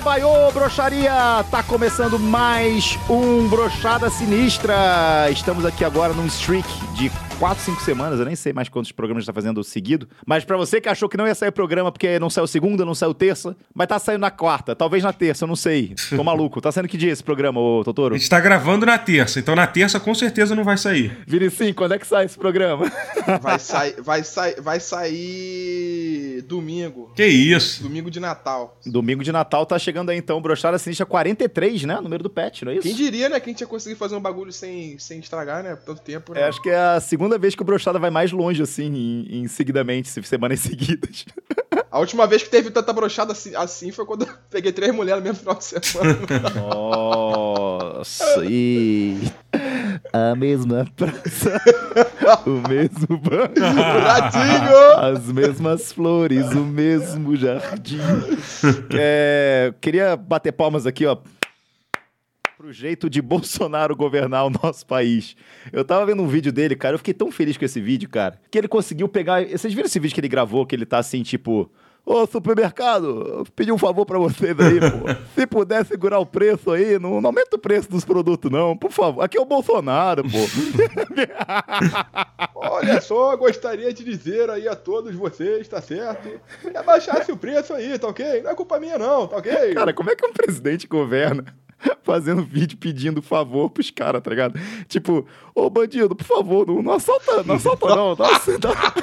Baiô, broxaria! Tá começando mais um Brochada Sinistra. Estamos aqui agora num streak de 4, 5 semanas, eu nem sei mais quantos programas está fazendo seguido. Mas pra você que achou que não ia sair o programa porque não saiu segunda, não saiu terça, mas tá saindo na quarta, talvez na terça, eu não sei. Tô maluco. Tá saindo que dia esse programa, ô Totoro? A gente tá gravando na terça, então na terça com certeza não vai sair. Vinicinho, quando é que sai esse programa? Vai sair, vai sair, vai sair domingo. Que isso? Domingo de Natal. Domingo de Natal tá chegando aí então, Brochada Sinistra 43, né? Número do pet, não é isso? Quem diria, né, que a gente ia conseguir fazer um bagulho sem, sem estragar, né? Por tanto tempo, né? É, acho que é a segunda vez que o Brochada vai mais longe, assim, em, em seguidamente, se- semanas seguidas. A última vez que teve tanta brochada assim, assim foi quando eu peguei três mulheres no mesmo final de semana. Nossa, e a mesma praça, o mesmo banco, as mesmas flores, o mesmo jardim. É, queria bater palmas aqui, ó. Pro jeito de Bolsonaro governar o nosso país. Eu tava vendo um vídeo dele, cara. Eu fiquei tão feliz com esse vídeo, cara. Que ele conseguiu pegar. Vocês viram esse vídeo que ele gravou? Que ele tá assim, tipo. Ô, supermercado, pedi um favor pra vocês aí, pô. Se puder segurar o preço aí, não, não aumenta o preço dos produtos, não, por favor. Aqui é o Bolsonaro, pô. Olha só, gostaria de dizer aí a todos vocês, tá certo? Que abaixasse o preço aí, tá ok? Não é culpa minha não, tá ok? Cara, como é que um presidente governa fazendo vídeo pedindo favor pros caras, tá ligado? Tipo, ô bandido, por favor, não, não assalta, não assalta não.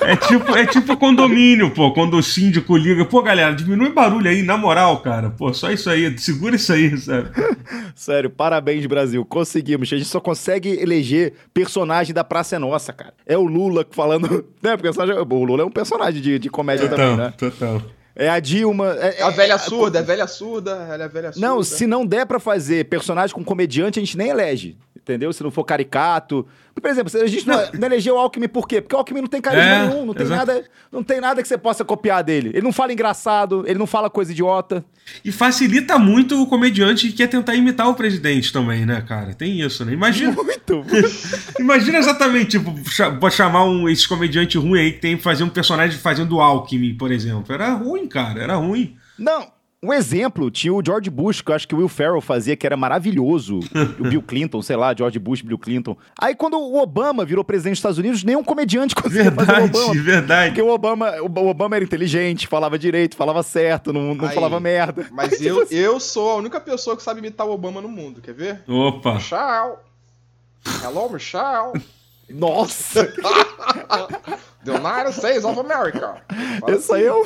É tipo, é tipo condomínio, pô, quando o síndico liga, pô, galera, diminui barulho aí, na moral, cara. Pô, só isso aí, segura isso aí, sabe? Sério, parabéns, Brasil. Conseguimos. A gente só consegue eleger personagem da Praça é Nossa, cara. É o Lula falando. Né? Porque o Lula é um personagem de, de comédia também, né? total. É a Dilma. É, É a é- velha surda, é a velha surda, ela é a velha surda. Não, se não der pra fazer personagem com comediante, a gente nem elege. Entendeu? Se não for caricato. Por exemplo, a gente não, não elegeu o Alckmin por quê? Porque o Alckmin não tem carisma É, nenhum, não tem, exato. nada, não tem nada que você possa copiar dele. Ele não fala engraçado, ele não fala coisa idiota. E facilita muito o comediante que quer tentar imitar o presidente também, né, cara? Tem isso, né? Imagina, Muito. imagina exatamente, tipo, chamar um, esse comediante ruim aí que tem que fazer um personagem fazendo o Alckmin, por exemplo. Era ruim, cara, era ruim. Não, um exemplo, tinha o George Bush, que eu acho que o Will Ferrell fazia, que era maravilhoso. o Bill Clinton, sei lá, George Bush, Bill Clinton. Aí quando o Obama virou presidente dos Estados Unidos, nenhum comediante conseguia fazer o Verdade, Obama. verdade. Porque o Obama, o Obama era inteligente, falava direito, falava certo, não, não Aí, falava merda. Mas Aí, tipo eu, assim, eu sou a única pessoa que sabe imitar o Obama no mundo, quer ver? Opa. Michelle. Hello, Michelle. Nossa, The United States of America. Esse aí é o,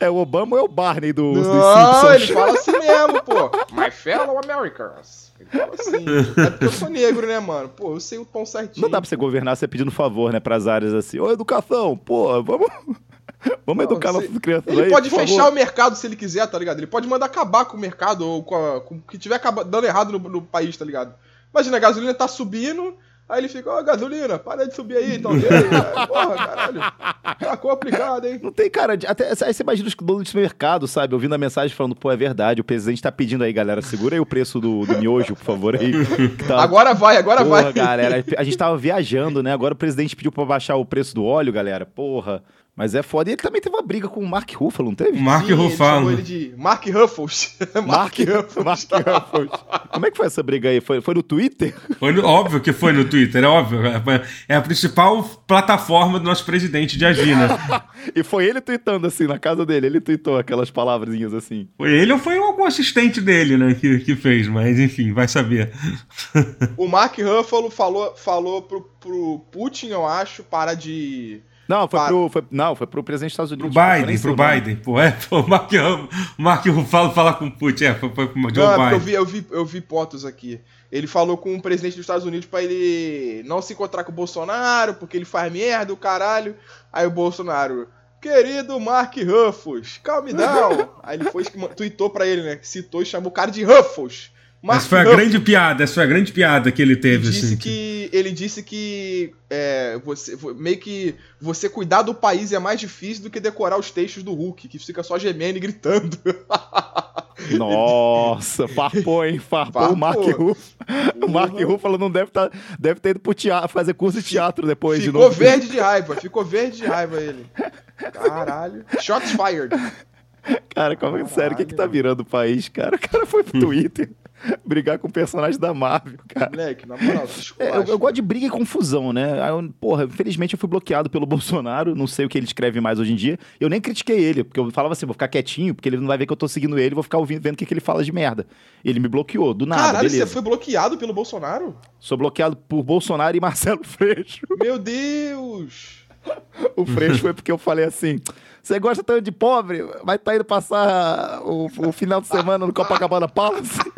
é o Obama ou é o Barney do, dos Não, ele fala assim mesmo, pô. My fellow Americans. Ele fala assim. É porque eu sou negro, né, mano? Pô, eu sei o tom certinho. Não dá pra você governar você pedindo favor, né, pras áreas assim. Ô, educação, pô, vamos, vamos educar Não, nossas se- crianças Ele aí, pode fechar favor. o mercado se ele quiser, tá ligado? Ele pode mandar acabar com o mercado ou com, a- com o que tiver dando errado no, no país, tá ligado? Imagina, a gasolina tá subindo, aí ele fica, ó, gasolina, para de subir aí? Aí, Porra, caralho. Tá complicado, hein? Não tem cara de. Até, aí você imagina os donos de mercado, sabe? Ouvindo a mensagem falando, pô, é verdade, o presidente tá pedindo aí, galera, segura aí o preço do, do miojo, por favor, aí. tá- Agora vai, agora Porra, vai. galera, a gente tava viajando, né? Agora o presidente pediu pra baixar o preço do óleo, galera. Porra. Mas é foda. E ele também teve uma briga com o Mark Ruffalo, não teve? Mark Sim, Ruffalo. ele de Mark Ruffles. Mark, Mark Ruffalo. Como é que foi essa briga aí? Foi, foi no Twitter? Foi no- óbvio que foi no Twitter, é óbvio. É- É a principal plataforma do nosso presidente de agir, né? E foi ele tweetando assim, na casa dele. Ele tweetou aquelas palavrinhas assim. Foi ele ou foi algum assistente dele, né, que, que fez, mas enfim, vai saber. O Mark Ruffalo falou, falou pro, pro Putin, eu acho, para de. Não, foi Para. pro, foi, não, foi pro presidente dos Estados Pro Unidos. Nem Biden, pro o. Biden, pô, é, pô, o Mark, o Mark Ruffalo falar com o Putin, é, foi, foi pro Joe Não, é porque eu Biden. vi, eu, vi, eu vi fotos aqui. Ele falou com o presidente dos Estados Unidos pra ele não se encontrar com o Bolsonaro, porque ele faz merda, o caralho. Aí o Bolsonaro, querido Mark Ruffles, calme down. Aí ele foi, tweetou pra ele, né? Citou e chamou o cara de Ruffles. Mark Essa foi a Ruffles. grande piada, essa foi a grande piada que ele teve, Ele disse assim. que ele disse que é, você meio que você cuidar do país é mais difícil do que decorar os textos do Hulk, que fica só gemendo e gritando. Nossa, farpou, hein? Farpou o Mark Farpou. Ruffalo. O Mark Ruffalo não deve, tá, deve ter ido pro teatro, fazer curso de teatro depois de ficou novo. verde de raiva, ficou verde de raiva ele. Caralho. Shots fired. Cara, como é sério, o que, que tá virando o país, cara? O cara foi pro Twitter brigar com personagens da Marvel, cara. Moleque, na moral, é, eu, eu, gosto de briga e confusão, né? Aí eu, porra, infelizmente eu fui bloqueado pelo Bolsonaro, não sei o que ele escreve mais hoje em dia. Eu nem critiquei ele, porque eu falava assim, vou ficar quietinho, porque ele não vai ver que eu tô seguindo ele, vou ficar ouvindo, vendo o que, que ele fala de merda. Ele me bloqueou, do nada, Caralho, beleza. você foi bloqueado pelo Bolsonaro? Sou bloqueado por Bolsonaro e Marcelo Freixo. Meu Deus! o Freixo foi porque eu falei assim... Você gosta tanto de pobre, vai estar tá indo passar o, o final de semana no Copacabana Palace?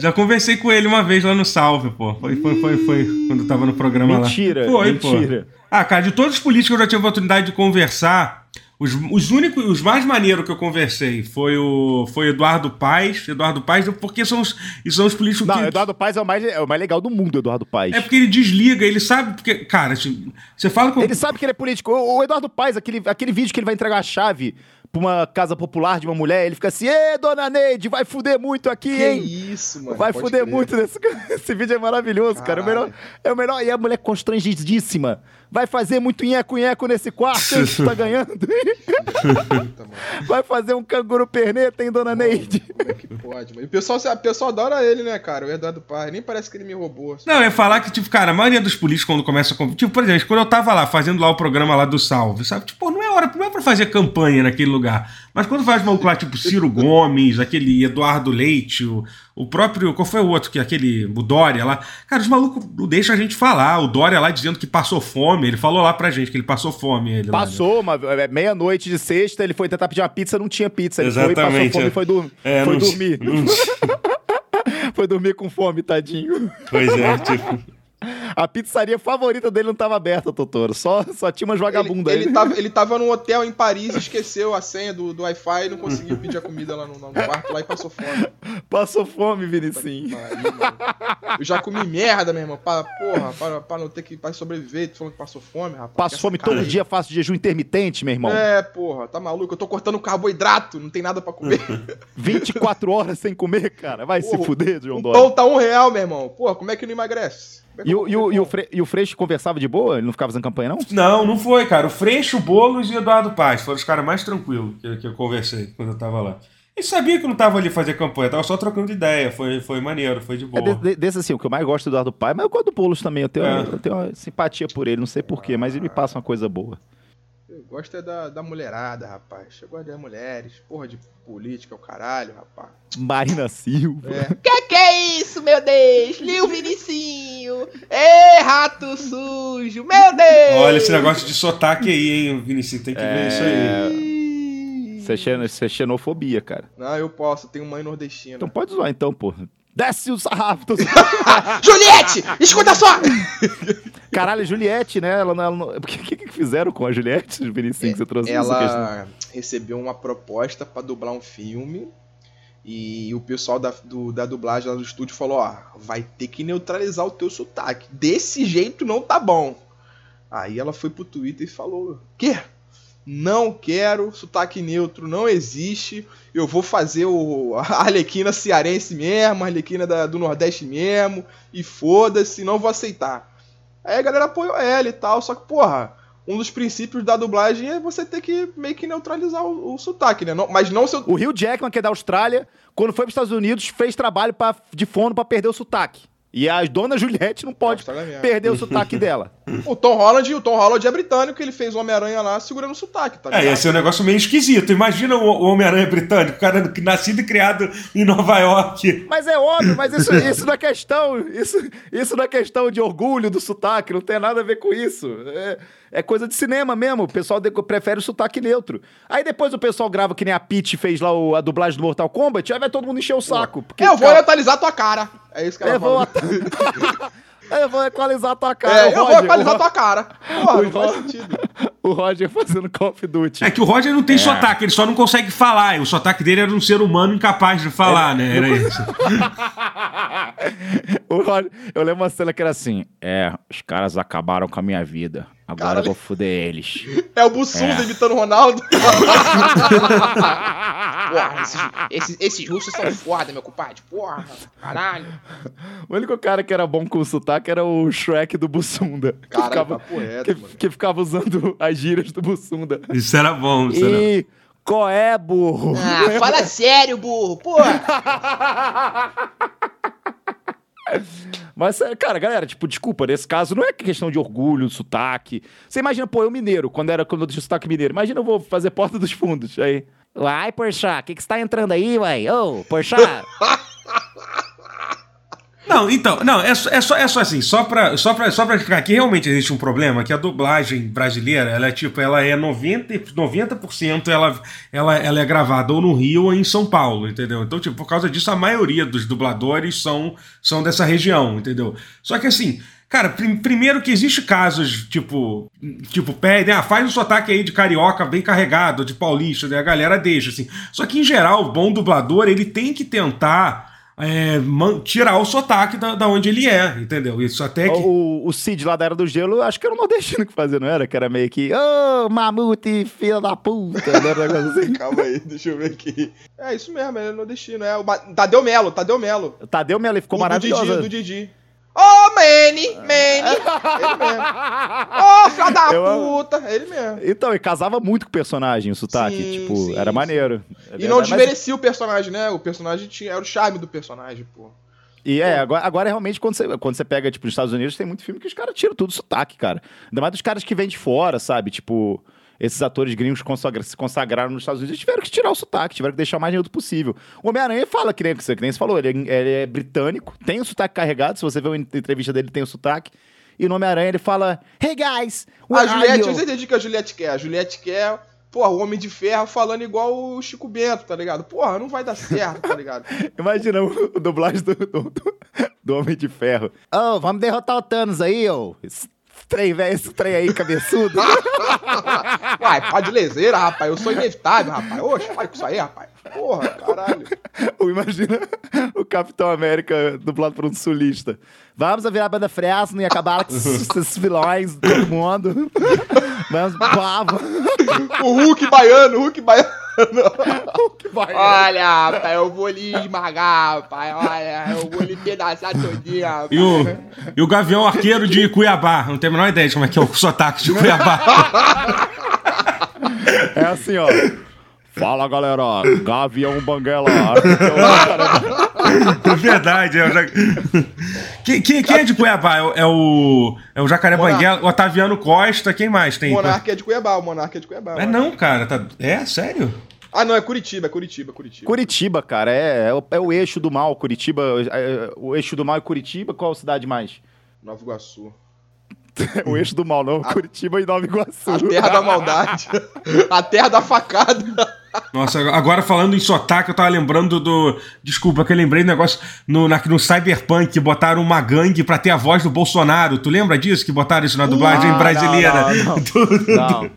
Já conversei com ele uma vez lá no Salve, pô. Foi, foi, foi, foi quando eu tava no programa mentira, lá. Foi, mentira. Pô. Ah, cara, de todos os políticos que eu já tive a oportunidade de conversar, os, os únicos, os mais maneiros que eu conversei foi o foi Eduardo Paes, Eduardo Paes, porque são os, são os políticos Não, que... Eduardo Paes é o, mais, é o mais legal do mundo, Eduardo Paes. É porque ele desliga, ele sabe, porque, cara, assim, você fala com... Ele sabe que ele é político. O, o Eduardo Paes, aquele, aquele vídeo que ele vai entregar a chave pra uma casa popular de uma mulher, ele fica assim, ê, dona Neide, vai fuder muito aqui, que hein? isso, mano. Vai fuder crer. muito nesse... Esse vídeo é maravilhoso, Caralho. cara. É o, melhor, é o melhor. E a mulher constrangidíssima. Vai fazer muito nheco-nheco nesse quarto, hein, que tá ganhando. vai fazer um canguru perneta, hein, dona Neide? Como é que pode, mano? E o pessoal, o pessoal adora ele, né, cara? O Eduardo Parra. Nem parece que ele me roubou. Assim. Não, é falar que, tipo, cara, a maioria dos políticos, quando começa a... Tipo, por exemplo, quando eu tava lá, fazendo lá o programa lá do Salve, sabe? Tipo, não é hora, não é pra fazer campanha naquele lugar. Mas quando faz maluco lá, tipo, Ciro Gomes, aquele Eduardo Leite, o, o próprio. Qual foi o outro? que Aquele. O Dória lá. Cara, os malucos não deixam a gente falar. O Dória lá dizendo que passou fome. Ele falou lá pra gente que ele passou fome. Ele passou, lá, né? meia-noite de sexta, ele foi tentar pedir uma pizza, não tinha pizza. Ele Exatamente. foi, passou fome e foi, dur é, foi dormir. Não... foi dormir com fome, tadinho. Pois é, tipo. A pizzaria favorita dele não estava aberta, Totoro. Só, só tinha umas vagabundas ele, ele, tava, ele tava num hotel em Paris, esqueceu a senha do, do Wi-Fi e não conseguiu pedir a comida lá no, no quarto lá e passou fome. Passou fome, Vinicinho. Eu já comi merda, meu irmão. Pra, porra, pra, pra não ter que pra sobreviver. Tu falando que passou fome, rapaz. Passo fome todo dia, faço jejum intermitente, meu irmão. É, porra, tá maluco? Eu tô cortando carboidrato, não tem nada pra comer. 24 horas sem comer, cara. Vai porra, se fuder, João Dória. O pão tá um real, meu irmão. Porra, como é que não emagrece? E, o, e, o, e, o Fre e o Freixo conversava de boa? Ele não ficava fazendo campanha, não? Não, não foi, cara. O Freixo, o Boulos e o Eduardo Paz foram os caras mais tranquilos que, que, eu conversei quando eu tava lá. E sabia que eu não tava ali fazer campanha, tava só trocando ideia. Foi, foi maneiro, foi de boa. É de, desse assim, o que eu mais gosto do Eduardo Paz, mas eu gosto do Boulos também. Eu tenho, é. eu tenho uma simpatia por ele, não sei porquê, mas ele me passa uma coisa boa. Gosto é da, da mulherada, rapaz. Eu gosto das mulheres. Porra de política, o caralho, rapaz. Marina Silva. É. Que que é isso, meu Deus? Lil Vinicinho. Ê, rato sujo, meu Deus. Olha esse negócio de sotaque aí, hein, Vinicinho. Tem que é... ver isso aí. Isso é, xen isso é xenofobia, cara. Não, eu posso. Tenho mãe nordestina. Então pode zoar então, porra. Desce o sarrafo. Juliette! Escuta só! Caralho, Juliette, né? Ela, ela, o que, que fizeram com a Juliette, Vinicius, que você trouxe Ela recebeu uma proposta para dublar um filme e o pessoal da, do, da dublagem lá do estúdio falou: ó, vai ter que neutralizar o teu sotaque. Desse jeito não tá bom. Aí ela foi pro Twitter e falou: Quê? Não quero, sotaque neutro não existe. Eu vou fazer o, a Arlequina cearense mesmo, a Arlequina da, do Nordeste mesmo, e foda-se, não vou aceitar. Aí a galera apoiou ela e tal, só que, porra, um dos princípios da dublagem é você ter que meio que neutralizar o, o sotaque, né? Não, mas não seu. O Rio Jackman, que é da Austrália, quando foi para os Estados Unidos, fez trabalho pra, de fono para perder o sotaque. E a dona Juliette não pode perder o sotaque dela. O Tom Holland, o Tom Holland é britânico, ele fez o Homem-Aranha lá segurando o sotaque, tá ligado? É, ia ser um negócio meio esquisito. Imagina o Homem-Aranha britânico, o cara nascido e criado em Nova York. Mas é óbvio, mas isso, isso não é questão. Isso, isso não é questão de orgulho do sotaque, não tem nada a ver com isso. É, é coisa de cinema mesmo. O pessoal prefere o sotaque neutro. Aí depois o pessoal grava que nem a Peach fez lá o, a dublagem do Mortal Kombat, aí vai todo mundo encher o saco. Porque, eu vou cara... atualizar tua cara. É isso que ela eu fala. Eu vou equalizar tua cara. É, eu Roger, vou equalizar tua cara. Porra, não faz sentido. O Roger fazendo Call of Duty. É que o Roger não tem é. sotaque, ele só não consegue falar. O sotaque dele era um ser humano incapaz de falar, é. né? Era isso. o Roger, eu lembro uma cena que era assim: É, os caras acabaram com a minha vida. Agora Caralho. eu vou foder eles. É o Bussunda É. imitando o Ronaldo. Porra, esses, esses, esses russos são foda, meu compadre. Porra, caralho. O único cara que era bom com sotaque era o Shrek do Bussunda. Que Caralho, ficava, papo reto, que, que ficava usando as gírias do Bussunda. Isso era bom, isso era... E qual é, burro? Ah, fala sério, burro. Porra. Mas, cara, galera, tipo, desculpa, nesse caso não é questão de orgulho, sotaque. Você imagina, pô, eu mineiro, quando era quando eu tinha sotaque mineiro. Imagina eu vou fazer Porta dos Fundos. Aí. Uai, Porchat, o que, que você tá entrando aí, uai? Ô, Porchat. Não, então, não, é, só- é, só, é só assim, só pra, só, pra, só pra explicar que realmente existe um problema, que a dublagem brasileira, ela é tipo, ela é 90%, 90% ela, ela, ela é gravada ou no Rio ou em São Paulo, entendeu? Então, tipo, por causa disso, a maioria dos dubladores são, são dessa região, entendeu? Só que assim, cara, prim- primeiro que existe casos, tipo, tipo, pedem, ah, faz um sotaque aí de carioca bem carregado, de paulista, né? A galera deixa, assim. Só que, em geral, o bom dublador, ele tem que tentar é, man- tirar o sotaque da, da onde ele é, entendeu? Isso até que. o, o Cid lá da Era do Gelo, acho que era o nordestino que fazia, não era? Que era meio que, ô, mamute, filho da puta. Não era um negócio assim? Calma aí, deixa eu ver aqui. É isso mesmo, ele é nordestino. É o Tadeu Melo, Tadeu Melo. Tadeu Melo ele ficou Do- do maravilhoso. Didi, do Didi. Ô, Manny, Manny. Ele mesmo. Ô, filho da Eu puta. Ele mesmo. Então, e casava muito com o personagem, o sotaque. Sim, tipo, sim, era maneiro. É E não verdade, mas- desmerecia o personagem, né? O personagem tinha. Era o charme do personagem, pô. E é, agora, agora realmente, quando você, quando você pega, tipo, nos Estados Unidos, tem muito filme que os caras tiram tudo sotaque, cara. Ainda mais dos caras que vêm de fora, sabe? Tipo, esses atores gringos consagra- se consagraram nos Estados Unidos, eles tiveram que tirar o sotaque, tiveram que deixar o mais neutro possível. O Homem-Aranha fala que nem, que nem você falou, ele é, ele é britânico, tem o sotaque carregado, se você vê uma entrevista dele, tem o sotaque. E no Homem-Aranha ele fala, Hey guys, A Juliette, you?" eu entendi o que a Juliette quer. A Juliette quer, porra, o Homem de Ferro falando igual o Chico Bento, tá ligado? Porra, não vai dar certo, tá ligado? Imagina o, dublagem do, do, do- Homem de Ferro. Ô, vamos derrotar o Thanos aí, ô. Esse trem, velho, esse trem aí, cabeçudo. Uai, pá de leseira, rapaz. Eu sou inevitável, rapaz. Oxe, para com isso aí, rapaz. Porra, caralho. Imagina o Capitão América dublado por um sulista. Vamos virar a banda Fresno e acabar com esses vilões, todo mundo. Vamos, pava. O Hulk baiano, o Hulk baiano. vai. Olha, rapaz, eu vou lhe esmagar, rapaz. Olha, eu vou lhe pedaçar todinho, rapaz. E o, e o Gavião Arqueiro de Cuiabá. Não tenho a menor ideia de como é que é o sotaque de Cuiabá. É assim, ó. Fala, galera. Gavião Banguela. É verdade. É o ja... quem, quem, quem é de Cuiabá? É o, é o, é o Jacaré Monarca. Banguela, o Otaviano Costa. Quem mais tem? O Monarca é de Cuiabá, o Monarca é de Cuiabá. É não, cara. Tá... É? Sério? Ah, não, é Curitiba, é Curitiba, Curitiba. Curitiba, cara, é, é, o, é o eixo do mal. Curitiba, é, o eixo do mal é Curitiba. Qual cidade mais? Nova Iguaçu. o eixo do mal, não. Curitiba e Nova Iguaçu. A terra da maldade. A terra da facada. Nossa, agora falando em sotaque, eu tava lembrando do. Desculpa, que eu lembrei do negócio no, na, no Cyberpunk, botaram uma gangue pra ter a voz do Bolsonaro. Tu lembra disso? Que botaram isso na dublagem Ah, brasileira? não, não, Do- Não.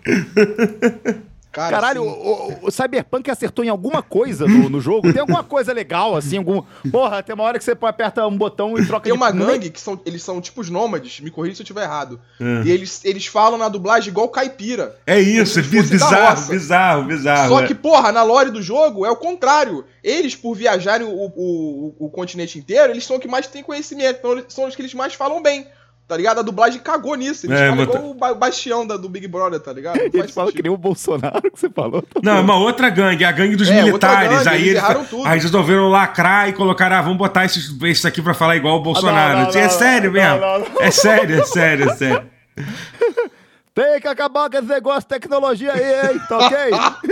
Cara, Caralho, sim. o, o- o Cyberpunk acertou em alguma coisa no, no jogo? Tem alguma coisa legal, assim, algum... Porra, tem uma hora que você aperta um botão e troca Tem de... uma gangue que são, eles são tipo os nômades, me corrija se eu estiver errado. É. E eles, eles falam na dublagem igual caipira. É isso, é da bizarro, bizarro, bizarro. Só é. que, porra, na lore do jogo é o contrário. Eles, por viajarem o, o, o, o continente inteiro, eles são os que mais têm conhecimento. Então, eles são os que eles mais falam bem. Tá ligado? A dublagem cagou nisso. Eles É, falam igual o ba- bastião da, do Big Brother, tá ligado? Não Eles falam que nem o Bolsonaro que você falou. Não, é uma outra gangue, é a gangue dos É, militares. gangue, aí eles tudo. aí resolveram lacrar e colocaram, ah, vamos botar esses, esses aqui pra falar igual o Bolsonaro. não, não, é sério não, mesmo. não, não. É sério, é sério, é sério. Tem que acabar com esse negócio de tecnologia aí, hein? Tá ok?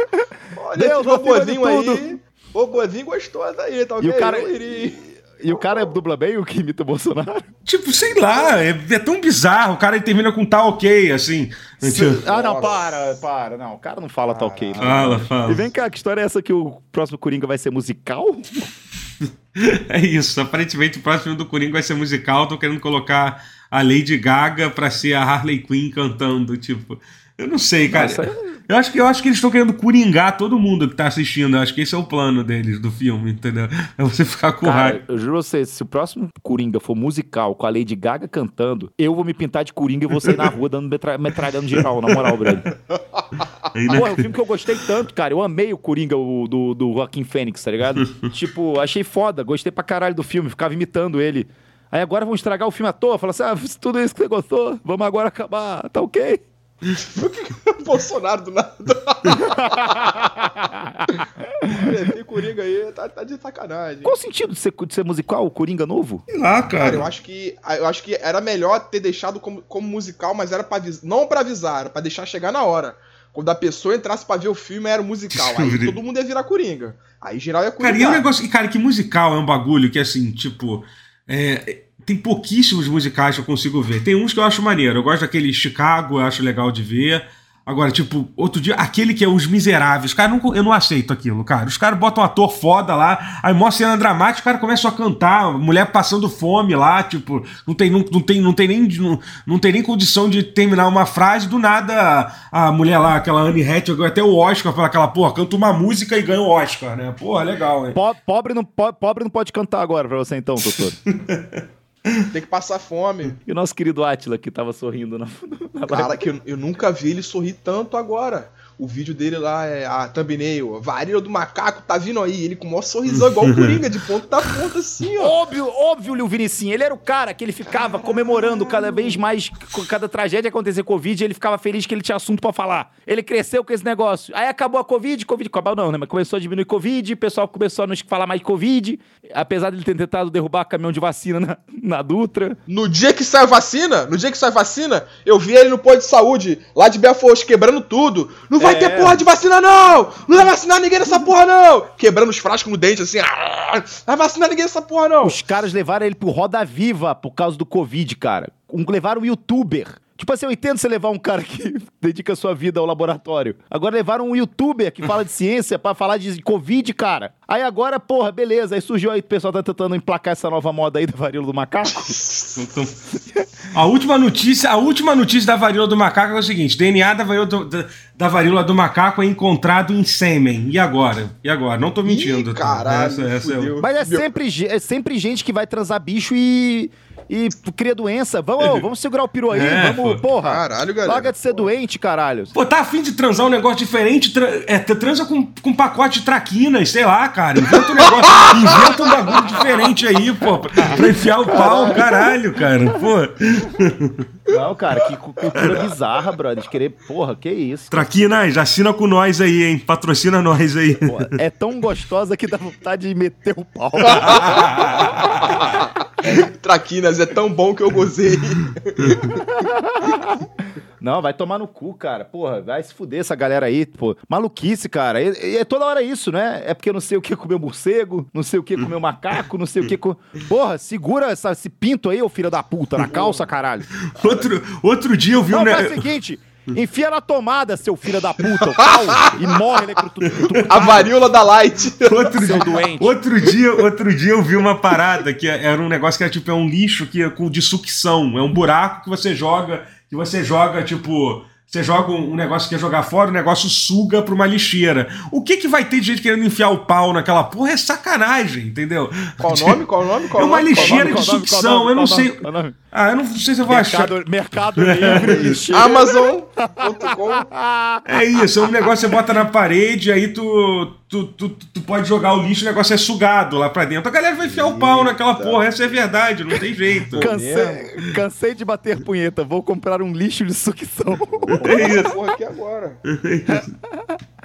Olha Deus, esse robozinho acima de aí. Robozinho gostoso aí, tá E ok? o cara- Eu iria. E o cara dubla bem o que imita o Bolsonaro? Tipo, sei lá, é, é tão bizarro. O cara termina com tá ok, assim. Tipo, Ah, não, para, para. Não, o cara não fala tá ok. Não. Fala, fala. E vem cá, que história é essa que o próximo Coringa vai ser musical? É isso. Aparentemente o próximo do Coringa vai ser musical. Tô querendo colocar a Lady Gaga pra ser a Harley Quinn cantando. Tipo, eu não sei, cara. Nossa, eu acho que, eu acho que eles estão querendo coringar todo mundo que tá assistindo. Eu acho que esse é o plano deles, do filme, entendeu? É você ficar com raiva. Cara, eu juro a você, se o próximo Coringa for musical com a Lady Gaga cantando, eu vou me pintar de Coringa e vou sair na rua dando metra metralhando geral, na moral, brother. Ainda- Pô, é um filme que eu gostei tanto, cara. Eu amei o Coringa o, do, do Joaquim Fênix, tá ligado? tipo, achei foda, gostei pra caralho do filme, ficava imitando ele. Aí agora vão estragar o filme à toa, falar assim, ah, tudo isso que você gostou, vamos agora acabar, tá ok? Bolsonaro do nada. Esse Coringa aí tá, tá de sacanagem. Qual o sentido de ser, de ser musical, o Coringa novo? Sei lá, Cara, cara. eu acho que eu acho que era melhor ter deixado como, como musical, mas era para não pra avisar, era pra deixar chegar na hora. Quando a pessoa entrasse pra ver o filme, era o musical. Aí todo mundo ia virar Coringa. Aí geral ia Cara, Coringa. e é um negócio. Cara, que musical é um bagulho que, assim, tipo. é, tem pouquíssimos musicais que eu consigo ver. Tem uns que eu acho maneiro. Eu gosto daquele Chicago, eu acho legal de ver. Agora, tipo, outro dia, aquele que é Os Miseráveis. Cara, não- eu não aceito aquilo, cara. Os caras botam um ator foda lá, aí mostra cena dramática, os caras começam a cantar, mulher passando fome lá, tipo, não tem, não, não tem, não tem, nem, não, não tem nem condição de terminar uma frase, do nada a mulher lá, aquela Anne Hathaway, até o Oscar, fala aquela, porra, canta uma música e ganha o Oscar, né? Porra, legal, hein? Po- pobre, não, po- pobre não pode cantar agora pra você então, doutor. Tem que passar fome. e o nosso querido Atila que tava sorrindo na, na Cara, que eu, eu nunca vi ele sorrir tanto agora. O vídeo dele lá é a thumbnail, varíola do macaco tá vindo aí. Ele com o maior sorrisão, igual o Coringa, de ponta a ponta, assim, ó. Óbvio, óbvio, Lil Vinicinho. Ele era o cara que ele ficava comemorando cada vez mais, com cada tragédia acontecer Covid, ele ficava feliz que ele tinha assunto pra falar. Ele cresceu com esse negócio. Aí acabou a Covid, Covid acabou não, né? Mas começou a diminuir Covid, o pessoal começou a não falar mais de Covid, apesar de ele ter tentado derrubar caminhão de vacina na, na Dutra. No dia que sai a vacina, no dia que sai a vacina, eu vi ele no posto de saúde, lá de Belfort quebrando tudo. Não vai É. ter porra de vacina, não! Não vai vacinar ninguém nessa porra, não! Quebrando os frascos no dente, assim. "Ah, Não vai vacinar ninguém nessa porra, não! Os caras levaram ele pro Roda Viva por causa do Covid, cara. Um, levaram um youtuber. Tipo assim, eu entendo você levar um cara que dedica sua vida ao laboratório. Agora levaram um youtuber que fala de ciência pra falar de Covid, cara. Aí agora, porra, beleza. Aí surgiu aí, o pessoal tá tentando emplacar essa nova moda aí da varíola do macaco. A última notícia, a última notícia da varíola do macaco é o seguinte: DNA da varíola do, da, da varíola do macaco é encontrado em sêmen. E agora? E agora? Não tô mentindo. Ih, tá? caralho, essa, essa é o-. Mas é sempre, é sempre gente que vai transar bicho e. E cria doença. Vamos, ô, vamos segurar o peru aí. É, vamos, pô. porra. Caralho, galera. Larga de ser doente, caralho. Pô, tá afim de transar um negócio diferente? Tra é, transa com, com pacote de traquinas, sei lá, cara. Inventa um negócio, inventa um bagulho diferente aí, pô, pra, pra enfiar o pau, caralho, cara. Pô. Não, cara, que cu- cultura bizarra, brother. De querer. Porra, que isso. Traquinas, assina com nós aí, hein? Patrocina nós aí. Pô, é tão gostosa que dá vontade de meter o pau. Traquinas, é tão bom que eu gozei. Não, vai tomar no cu, cara. Porra, vai se fuder essa galera aí, pô. Maluquice, cara. E, e é toda hora isso, né? É porque não sei o que comeu morcego, não sei o que comeu macaco, não sei o que. Co... Porra, segura essa- esse pinto aí, ô filho da puta, na calça, caralho. Outro, outro dia eu vi um. Não, ne- o seguinte. Enfia na tomada, seu filho da puta, o pau, e morre eletrocutado. A varíola da Light. Outro, Seu doente. outro dia, outro dia eu vi uma parada que era um negócio que era tipo é um lixo que é com de sucção, é um buraco que você joga, que você joga tipo você joga um negócio que quer jogar fora, o negócio suga pra uma lixeira. O que que vai ter de gente querendo enfiar o pau naquela porra? É sacanagem, entendeu? Qual o nome? Qual o nome? Qual É uma nome? Lixeira de Qual o nome? Sucção, nome? eu não Qual o nome? sei. Ah, eu não sei se eu vou achar. Mercado, mercado Livre. lixeira. Amazon.com. É isso, é um negócio que você bota na parede, aí tu, tu, tu, tu pode jogar o lixo, o negócio é sugado lá pra dentro. A galera vai enfiar o pau naquela porra, essa é verdade, não tem jeito. Cansei, cansei de bater punheta. Vou comprar um lixo de sucção. Porra, aqui agora.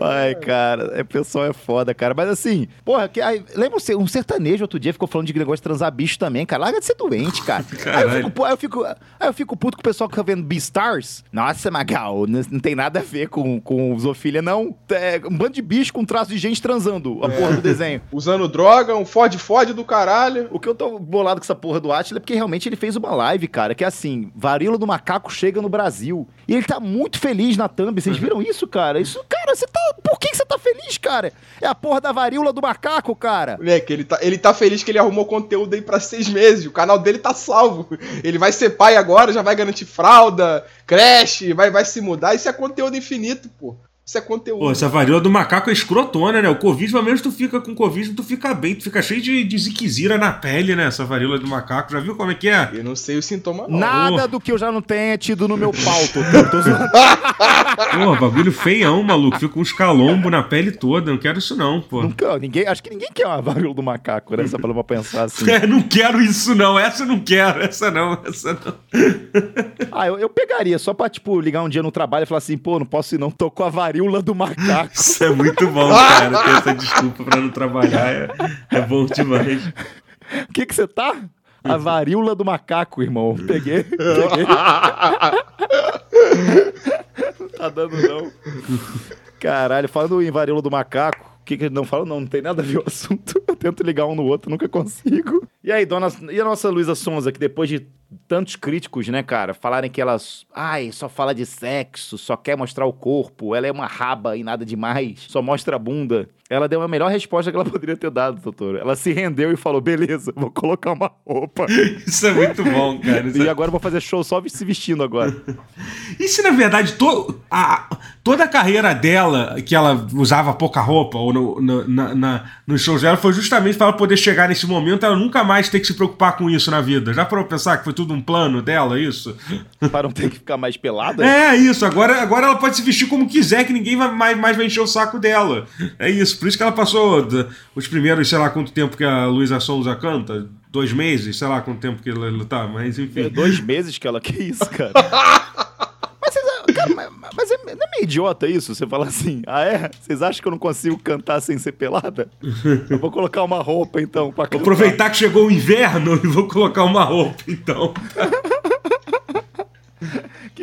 Ai, cara, é, pessoal é foda, cara. Mas assim, porra, que, aí, lembra um ser- um sertanejo outro dia ficou falando de negócio de transar bicho também, cara. Larga de ser doente, cara. Aí eu, fico, aí, eu fico, aí eu fico puto com o pessoal que fica vendo Beastars. Nossa, Magal, não, não tem nada a ver com, com zoofilia, não. É um bando de bicho com traço de gente transando a porra do desenho. Usando droga, um fode fode do caralho. O que eu tô bolado com essa porra do Atila é porque realmente ele fez uma live, cara, que é assim, varíola do macaco chega no Brasil. E ele tá muito feliz na thumb. Vocês viram isso, cara? Isso Cara, você tá. Por que você tá feliz, cara? É a porra da varíola do macaco, cara. Moleque, ele tá, ele tá feliz que ele arrumou conteúdo aí pra seis meses. O canal dele tá salvo. Ele vai ser pai agora, já vai garantir fralda, creche, vai, vai se mudar. Isso é conteúdo infinito, pô. Isso é conteúdo. Pô, essa varíola do macaco é escrotona, né? O Covid, pelo menos tu fica com Covid, tu fica bem, tu fica cheio de, de ziquezira na pele, né? Essa varíola do macaco. Já viu como é que é? Eu não sei o sintoma, não. Nada do que eu já não tenha tido no meu pau, tô, tô zoando. Pô, bagulho feião, maluco. Fica uns calombo na pele toda. Não quero isso, não, pô. Nunca, ninguém, acho que ninguém quer uma varíola do macaco, né? Só pra pra pensar assim. É, não quero isso, não. Essa eu não quero. Essa não, essa não. Ah, eu, eu pegaria só pra, tipo, ligar um dia no trabalho e falar assim, pô, não posso ir não, tô com a varíola do macaco. Isso é muito bom, cara. Ter essa desculpa pra não trabalhar é, é bom demais. O que que você tá? A varíola do macaco, irmão. Peguei, peguei. Não tá dando, não. Caralho, falando em varíola do macaco, o que que não fala? Não, não tem nada a ver o assunto. Eu tento ligar um no outro, nunca consigo. E aí, dona, e a nossa Luísa Sonza, que depois de tantos críticos, né, cara, falarem que ela, ai, só fala de sexo, só quer mostrar o corpo, ela é uma raba e nada demais, só mostra a bunda. Ela deu a melhor resposta que ela poderia ter dado, doutor. Ela se rendeu e falou: beleza, vou colocar uma roupa. Isso é muito bom, cara. E é- agora eu vou fazer show só se vestindo agora. E se na verdade to, a, toda a carreira dela, que ela usava pouca roupa, ou no, no, na, na, nos shows dela, foi justamente para ela poder chegar nesse momento, ela nunca mais ter que se preocupar com isso na vida. Já parou pra pensar que foi tudo um plano dela, isso? Para não ter que ficar mais pelada? É isso, agora, agora ela pode se vestir como quiser, que ninguém vai mais, mais vai encher o saco dela. É isso, por isso que ela passou os primeiros, sei lá quanto tempo que a Luísa Sonza canta, dois meses, sei lá quanto tempo que ela, tá, mas É enfim. dois meses que ela. Que isso, cara? mas, vocês, cara, mas, mas é, não é meio idiota isso? Você falar assim, ah é? Vocês acham que eu não consigo cantar sem ser pelada? Eu vou colocar uma roupa então pra Vou cantar. aproveitar que chegou o inverno e vou colocar uma roupa, então.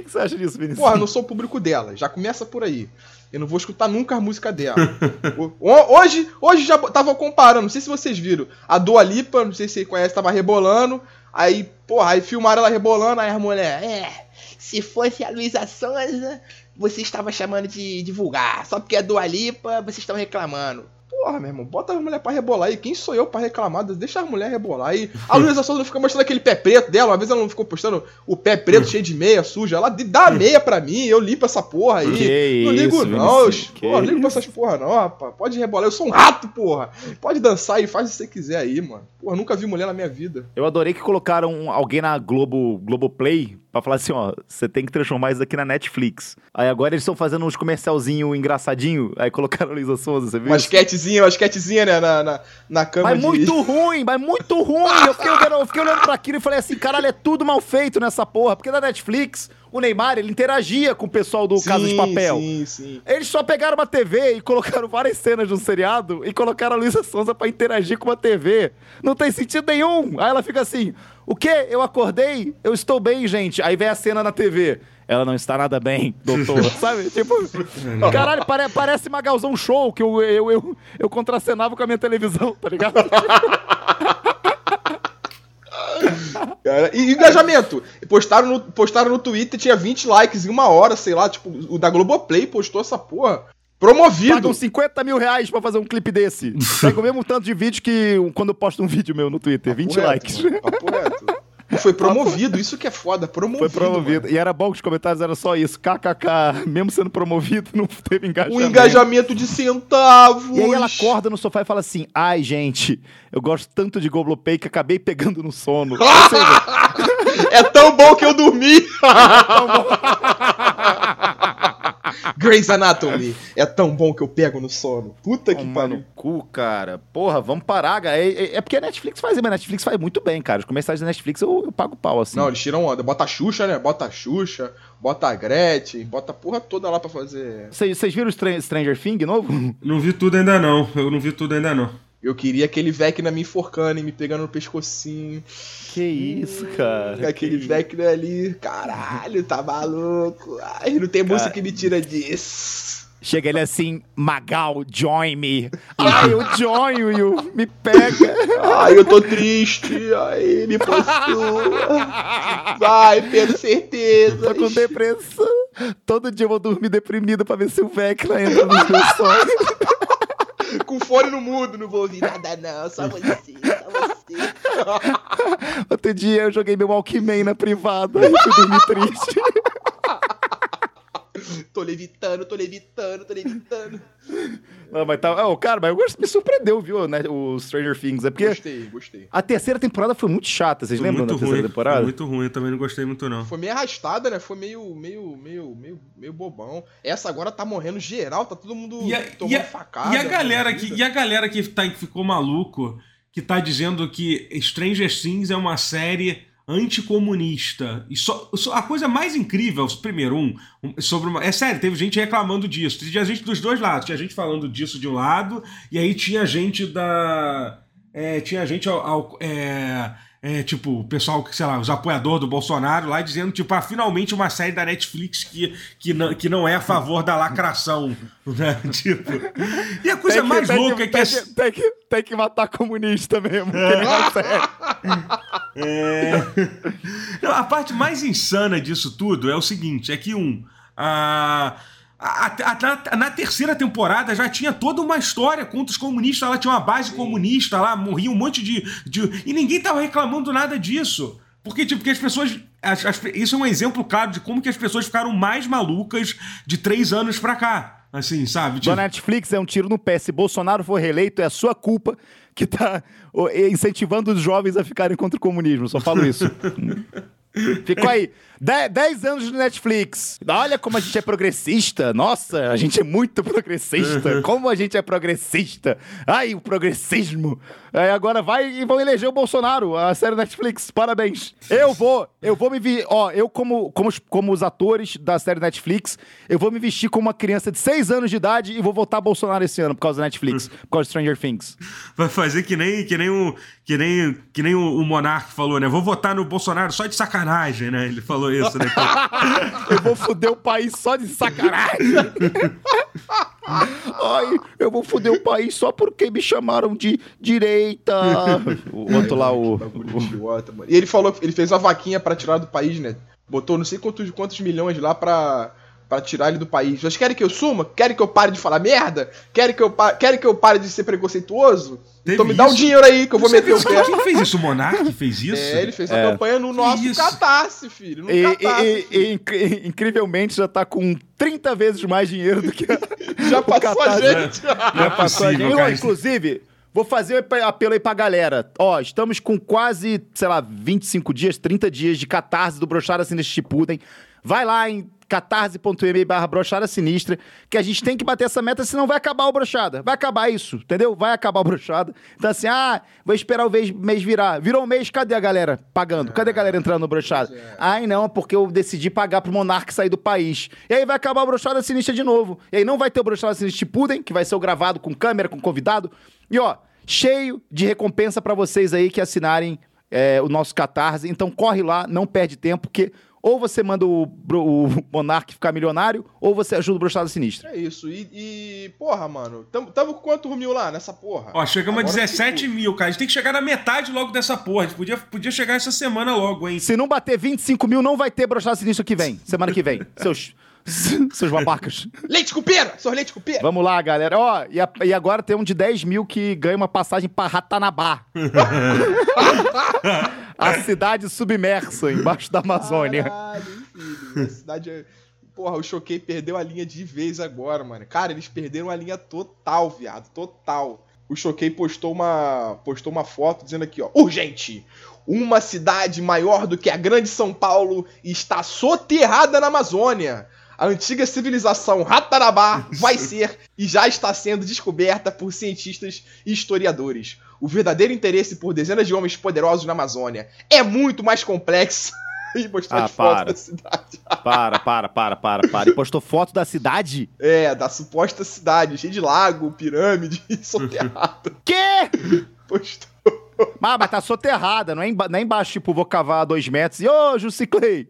Que, você acha disso, Vinícius? Porra, não sou o público dela. Já começa por aí. Eu não vou escutar nunca a música dela. Hoje, hoje já tava comparando, não sei se vocês viram. A Dua Lipa, não sei se vocês conhecem, tava rebolando. Aí, porra, aí filmaram ela rebolando, aí a mulher, é, se fosse a Luísa Sonza, você estava chamando de, de vulgar. Só porque é Dua Lipa, vocês estão reclamando. Porra, meu irmão, bota a mulher pra rebolar aí. Quem sou eu pra reclamar? Deixa a mulher rebolar aí. A Luísa Sonza não fica mostrando aquele pé preto dela. Uma vez ela não ficou postando o pé preto cheio de meia suja. Ela dá a meia pra mim, eu limpo essa porra aí. Que não ligo isso, não, que porra, não ligo pra essas porra não, rapaz. Pode rebolar, eu sou um rato, porra. Pode dançar e faz o que você quiser aí, mano. Porra, nunca vi mulher na minha vida. Eu adorei que colocaram alguém na Globo, Globoplay pra falar assim, ó, você tem que transformar isso aqui na Netflix. Aí agora eles estão fazendo uns comercialzinho engraçadinho, aí colocaram a Luísa Souza, você viu? Uma esquetezinha, uma esquetezinha, né, na, na, na cama Mas de... muito ruim, mas muito ruim. Eu fiquei, olhando, eu fiquei olhando pra aquilo e falei assim, caralho, é tudo mal feito nessa porra. Porque na Netflix, o Neymar, ele interagia com o pessoal do Casa de Sim, Papel. Sim, sim. Eles só pegaram uma TV e colocaram várias cenas de um seriado e colocaram a Luísa Sonza pra interagir com uma TV. Não tem sentido nenhum. Aí ela fica assim: o quê? Eu acordei? Eu estou bem, gente. Aí vem a cena na TV. Ela não está nada bem, doutor. Sabe? Tipo, caralho, pare- parece Magalzão Show que eu, eu, eu, eu contracenava com a minha televisão, tá ligado? Cara, e engajamento. Postaram no, postaram no Twitter, tinha 20 likes em uma hora, sei lá, tipo, o da Globoplay postou essa porra. Promovido. Pagam 50 mil reais pra fazer um clipe desse. Pega o mesmo tanto de vídeo que quando eu posto um vídeo meu no Twitter. 20 Papo reto, likes. mano, papo reto. E foi promovido, isso que é foda, promovido. Foi promovido. mano. E era bom que os comentários eram só isso. KKK, mesmo sendo promovido, não teve Um engajamento. engajamento de centavos. E aí ela acorda no sofá e fala assim: Ai, gente, eu gosto tanto de Globoplay que acabei pegando no sono. Ou seja, É tão bom que eu dormi. Grey's Anatomy. É tão bom que eu pego no sono. Puta que Tomar no pariu. cu, cara. Porra, vamos parar, cara. É, é- é porque a Netflix faz, mas a Netflix faz muito bem, cara. Os comerciais da Netflix eu, eu pago pau, assim. Não, eles tiram onda. Bota a Xuxa, né? Bota a Xuxa, bota a Gretchen, bota a porra toda lá pra fazer. Vocês viram o Stran- Stranger Things novo? Não vi tudo ainda não. Eu não vi tudo ainda não. Eu queria aquele Vecna me enforcando e me pegando no pescocinho. Que isso, cara. Aquele Vecna ali, caralho, tá maluco. Ai, não tem música que me tira disso. Chega ele assim, Magal, join me. Ai, eu join you, me pega. Ai, eu tô triste. Ai, me possua. Vai, Pedro, certeza. Tô com depressão. Todo dia eu vou dormir deprimido pra ver se o Vecna entra nos meus sonhos. Com fone no mudo, não vou ouvir nada não, só você, só você. Outro dia eu joguei meu Walkman na privada e fui triste. Tô levitando, tô levitando, tô levitando. Não, mas tá. Oh, cara, mas eu gosto- me surpreendeu, viu, né? O Stranger Things. É porque Gostei, gostei. a terceira temporada foi muito chata. Vocês Foi lembram da terceira ruim. temporada? Foi muito ruim, eu também não gostei muito, não. Foi meio arrastada, né? Foi meio, meio, meio, meio, meio bobão. Essa agora tá morrendo geral, tá todo mundo E a, tomando e a- facada. e a galera que, mordida. e a galera que, tá, que ficou maluco, que tá dizendo que Stranger Things é uma série anticomunista. E só, só- a coisa mais incrível, primeiro, um, um, sobre uma. É sério, teve gente reclamando disso. Tinha gente dos dois lados. Tinha gente falando disso de um lado, e aí tinha gente da. é, tinha gente ao. ao- é, é, tipo, o pessoal, que, sei lá, os apoiadores do Bolsonaro lá dizendo, tipo, ah, finalmente uma série da Netflix que, que, não, que não é a favor da lacração. Né? Tipo. E a coisa Tem que- mais tem louca é que. tem que, tem, que, tem que matar comunista mesmo. que consegue. É. Não, a parte mais insana disso tudo é o seguinte: é que um. A, a- a- na, na terceira temporada já tinha toda uma história contra os comunistas. Ela tinha uma base comunista lá, morria um monte de, de- E ninguém tava reclamando nada disso. Porque, tipo, que as pessoas. as- as- isso é um exemplo claro de como que as pessoas ficaram mais malucas de três anos pra cá. Assim, sabe? Tipo, Da Netflix é um tiro no pé. Se Bolsonaro for reeleito, é a sua culpa que tá ô, incentivando os jovens a ficarem contra o comunismo. Só falo isso. Ficou aí. De- Dez anos de Netflix. Olha como a gente é progressista. Nossa, a gente é muito progressista. Como a gente é progressista. Ai, o progressismo. Aí agora vai e vão eleger o Bolsonaro, a série Netflix. Parabéns. Eu vou, eu vou me vi, ó, eu como, como, os, como os atores da série Netflix, eu vou me vestir como uma criança de seis anos de idade e vou votar Bolsonaro esse ano por causa da Netflix, por causa de Stranger Things. Vai fazer que nem, que nem, o, que nem, que nem o, o Monark falou, né? Vou votar no Bolsonaro só de sacanagem, né? Ele falou isso, né? Eu vou foder o país só de sacanagem. Ai, eu vou foder o país só porque me chamaram de direita. O outro lá, o. E ele falou, ele fez uma vaquinha pra tirar do país, né? Botou não sei quantos, quantos milhões lá pra, pra tirar ele do país. Vocês querem que eu suma? Querem que eu pare de falar merda? Querem que eu, pa- querem que eu pare de ser preconceituoso? Teve então me dá o dinheiro aí que eu vou Você meter o pé. Quem fez isso? O Monark fez isso? É, ele fez a É. campanha no nosso isso? catarse, filho. No E, catarse. e- filho. e- inc- incrivelmente já tá com 30 vezes mais dinheiro do que a- Já o passou a Catarse. gente. Não é passou a gente. cara. Ó, Inclusive, vou fazer um apelo aí pra galera. Ó, estamos com quase, sei lá, 25 dias, 30 dias de catarse do Brochada Sinistra Chipuden. Vai lá em catarse.me barra brochada sinistra, que a gente tem que bater essa meta, senão vai acabar o brochada. Vai acabar isso, entendeu? Vai acabar o brochada. Então assim, ah, vou esperar o mês, virar. Virou um mês, cadê a galera pagando? Cadê a galera entrando no brochada? Ai, não, porque eu decidi pagar pro Monark sair do país. E aí vai acabar o brochada sinistra de novo. E aí não vai ter o brochada sinistra Chipuden, que vai ser o gravado com câmera, com convidado. E ó, cheio de recompensa pra vocês aí que assinarem é, o nosso Catarse. Então corre lá, não perde tempo, porque ou você manda o, o Monark ficar milionário, ou você ajuda o Brochada Sinistra. É isso. E, e, porra, mano, tamo, tamo com quanto mil lá nessa porra? Ó, chegamos Agora a 17 mil, cara. A gente tem que chegar na metade logo dessa porra. A gente podia, podia chegar essa semana logo, hein? Se não bater 25 mil, não vai ter Brochada Sinistra que vem, semana que vem. Seus, seus babacas. Leite com pera! Sou leite com pera! Vamos lá, galera. Ó, e, a- e agora tem um de 10 mil que ganha uma passagem pra Ratanabá. a cidade submersa embaixo da Amazônia. Caralho, filho. A cidade é... Porra, o Choquei perdeu a linha de vez agora, mano. Cara, eles perderam a linha total, viado. Total. O Choquei postou uma, postou uma foto dizendo aqui, ó. Urgente! Uma cidade maior do que a grande São Paulo está soterrada na Amazônia. A antiga civilização Ratarabá vai ser e já está sendo descoberta por cientistas e historiadores. O verdadeiro interesse por dezenas de homens poderosos na Amazônia é muito mais complexo. e mostrou Ah, para. da cidade. Para, para, para, para, para. E postou foto da cidade? É, da suposta cidade, cheia de lago, pirâmide, soterrado. Quê? Postou. Ah, mas tá soterrada, não é, emba não é embaixo, tipo, vou cavar dois metros e, ô, Juciclei,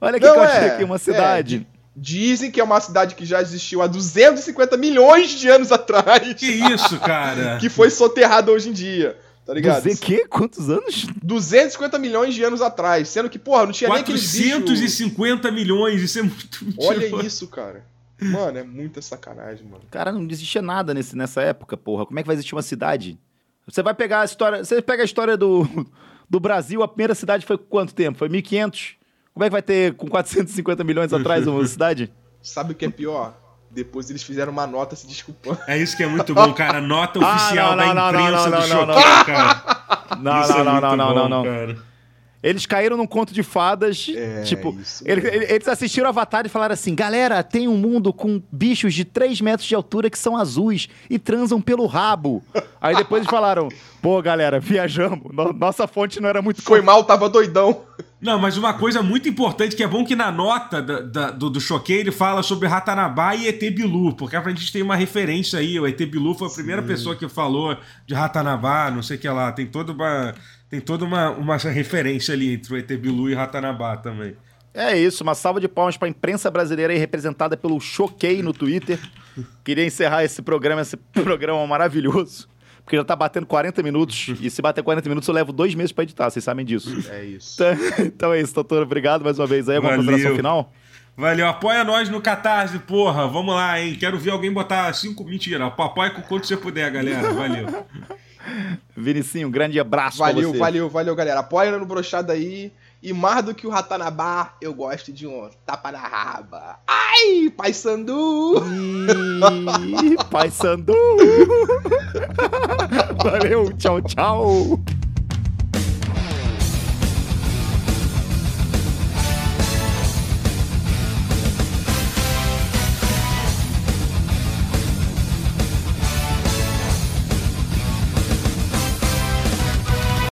olha que eu é, aqui, uma é, cidade. Dizem que é uma cidade que já existiu há 250 milhões de anos atrás. Que isso, cara? que foi soterrada hoje em dia. Tá ligado? Dizer que? Quantos anos? 250 milhões de anos atrás. Sendo que, porra, não tinha nem aqueles bichos... 450 milhões, isso é muito Olha mentiroso. isso, cara. Mano, é muita sacanagem, mano. Cara, não existia nada nesse, nessa época, porra. Como é que vai existir uma cidade? Você vai pegar a história. Você pega a história do, do Brasil, a primeira cidade foi quanto tempo? Foi 1500? Como é que vai ter com 450 milhões atrás uma cidade? Sabe o que é pior? Depois eles fizeram uma nota se desculpando. É isso que é muito bom, cara. Nota Ah, oficial não, não, da não, imprensa não, do não, não, Choquei, cara. Não, Isso não, é não, muito não, não, bom, não, cara. Eles caíram num conto de fadas. É, tipo, isso ele- mesmo. ele- eles assistiram Avatar e falaram assim: galera, tem um mundo com bichos de 3 metros de altura que são azuis e transam pelo rabo. Aí depois eles falaram: pô, galera, viajamos. No- nossa fonte não era muito Foi mal, tava doidão. Não, mas uma coisa muito importante, que é bom que na nota da- da- do, do Choquei ele fala sobre Ratanabá e ET Bilu, porque a gente tem uma referência aí. O ET Bilu foi a primeira pessoa que falou de Ratanabá, não sei o que lá. Tem toda uma, tem toda uma, uma referência ali entre o ET Bilu e Ratanabá também. É isso, uma salva de palmas para a imprensa brasileira aí, representada pelo Choquei no Twitter. Queria encerrar esse programa, esse programa maravilhoso, porque já tá batendo 40 minutos. E se bater 40 minutos, eu levo dois meses para editar, vocês sabem disso. É isso. Então, então é isso, doutor. Obrigado mais uma vez aí. Alguma Valeu. consideração final? Valeu, apoia nós no Catarse, porra. Vamos lá, hein? Quero ver alguém botar cinco. Mentira, apoia com quanto você puder, galera. Valeu. Vinicinho, um grande abraço pra Valeu, você. valeu, valeu, galera. Apoia no brochado aí. E mais do que o Ratanabá, eu gosto de um tapa na raba. Ai, Pai Sandu! Ih, Pai Sandu. Valeu, tchau, tchau.